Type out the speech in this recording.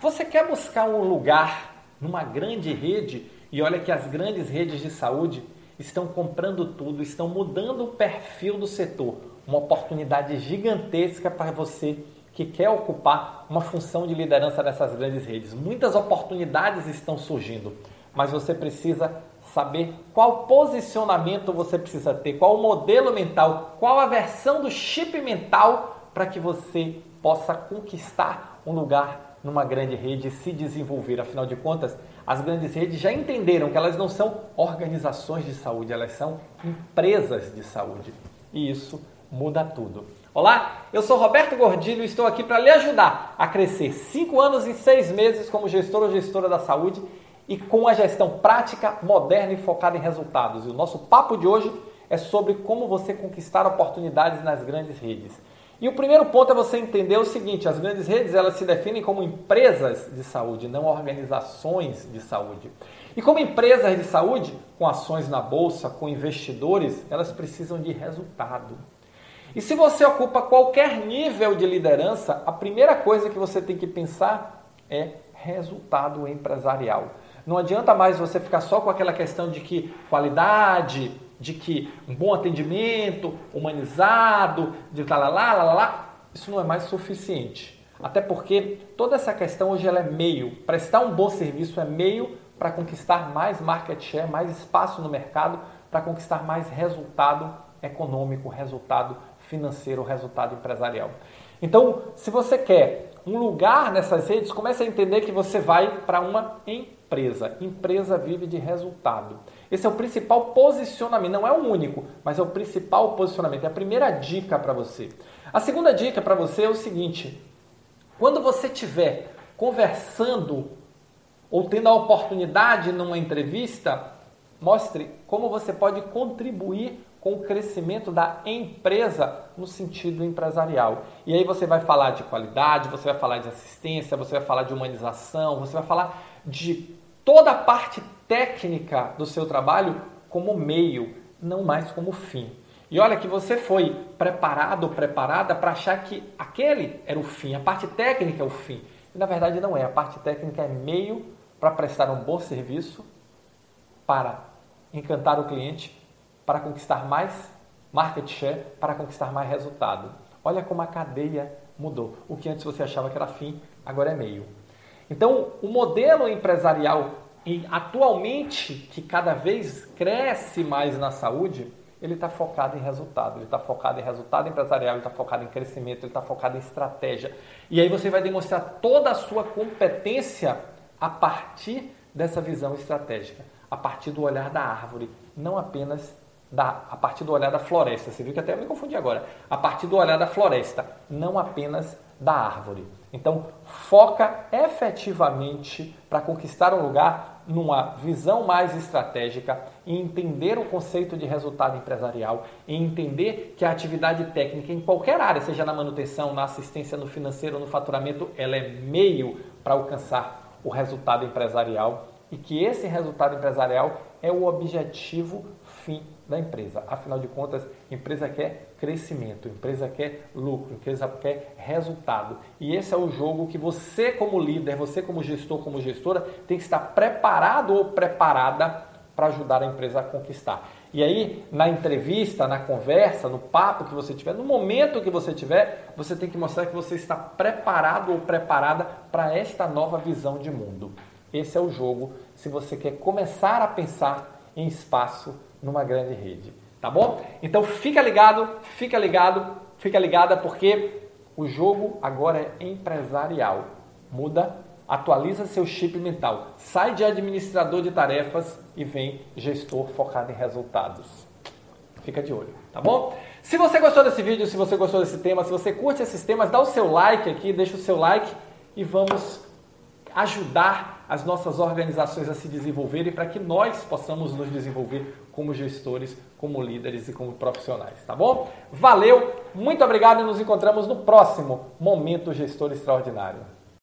Você quer buscar um lugar numa grande rede e olha que as grandes redes de saúde estão comprando tudo, estão mudando o perfil do setor. Uma oportunidade gigantesca para você que quer ocupar uma função de liderança nessas grandes redes. Muitas oportunidades estão surgindo, mas você precisa saber qual posicionamento você precisa ter, qual o modelo mental, qual a versão do chip mental para que você possa conquistar um lugar numa grande rede se desenvolver. Afinal de contas, as grandes redes já entenderam que elas não são organizações de saúde, elas são empresas de saúde. E isso muda tudo. Olá, eu sou Roberto Gordilho e estou aqui para lhe ajudar a crescer 5 anos e 6 meses como gestor ou gestora da saúde e com a gestão prática, moderna e focada em resultados. E o nosso papo de hoje é sobre como você conquistar oportunidades nas grandes redes. E o primeiro ponto é você entender o seguinte: as grandes redes elas se definem como empresas de saúde, não organizações de saúde. E como empresas de saúde, com ações na bolsa, com investidores, elas precisam de resultado. E se você ocupa qualquer nível de liderança, a primeira coisa que você tem que pensar é resultado empresarial. Não adianta mais você ficar só com aquela questão de que qualidade, de que um bom atendimento, humanizado, de lá, lá, lá, lá, lá. Isso não é mais suficiente. Até porque toda essa questão hoje ela é meio. Prestar um bom serviço é meio para conquistar mais market share, mais espaço no mercado, para conquistar mais resultado econômico, resultado financeiro, resultado empresarial. Então, se você quer um lugar nessas redes, comece a entender que você vai para uma empresa. Empresa vive de resultado. Esse é o principal posicionamento, não é o único, mas é o principal posicionamento. É a primeira dica para você. A segunda dica para você é o seguinte: quando você estiver conversando ou tendo a oportunidade numa entrevista, mostre como você pode contribuir com o crescimento da empresa no sentido empresarial. E aí você vai falar de qualidade, você vai falar de assistência, você vai falar de humanização, você vai falar de toda a parte técnica do seu trabalho como meio, não mais como fim. E olha que você foi preparado ou preparada para achar que aquele era o fim, a parte técnica é o fim. E na verdade não é, a parte técnica é meio para prestar um bom serviço, para encantar o cliente para conquistar mais market share, para conquistar mais resultado. Olha como a cadeia mudou. O que antes você achava que era fim, agora é meio. Então, o modelo empresarial atualmente, que cada vez cresce mais na saúde, ele está focado em resultado, ele está focado em resultado empresarial, ele está focado em crescimento, ele está focado em estratégia. E aí você vai demonstrar toda a sua competência a partir dessa visão estratégica, a partir do olhar da árvore, não apenas da, a partir do olhar da floresta. Você viu que até eu me confundi agora. A partir do olhar da floresta, não apenas da árvore. Então, foca efetivamente para conquistar um lugar numa visão mais estratégica e entender o conceito de resultado empresarial e entender que a atividade técnica em qualquer área, seja na manutenção, na assistência, no financeiro, no faturamento, ela é meio para alcançar o resultado empresarial e que esse resultado empresarial é o objetivo fim da empresa. Afinal de contas, empresa quer crescimento, empresa quer lucro, empresa quer resultado. E esse é o jogo que você como líder, você como gestor, como gestora, tem que estar preparado ou preparada para ajudar a empresa a conquistar. E aí, na entrevista, na conversa, no papo que você tiver, no momento que você tiver, você tem que mostrar que você está preparado ou preparada para esta nova visão de mundo. Esse é o jogo se você quer começar a pensar em espaço numa grande rede, tá bom? Então fica ligado, fica ligado, fica ligada porque o jogo agora é empresarial. Muda, atualiza seu chip mental. Sai de administrador de tarefas e vem gestor focado em resultados. Fica de olho, tá bom? Se você gostou desse vídeo, se você gostou desse tema, se você curte esses temas, dá o seu like aqui, deixa o seu like e vamos ajudar as nossas organizações a se desenvolverem para que nós possamos nos desenvolver como gestores, como líderes e como profissionais, tá bom? Valeu, muito obrigado e nos encontramos no próximo Momento Gestor Extraordinário.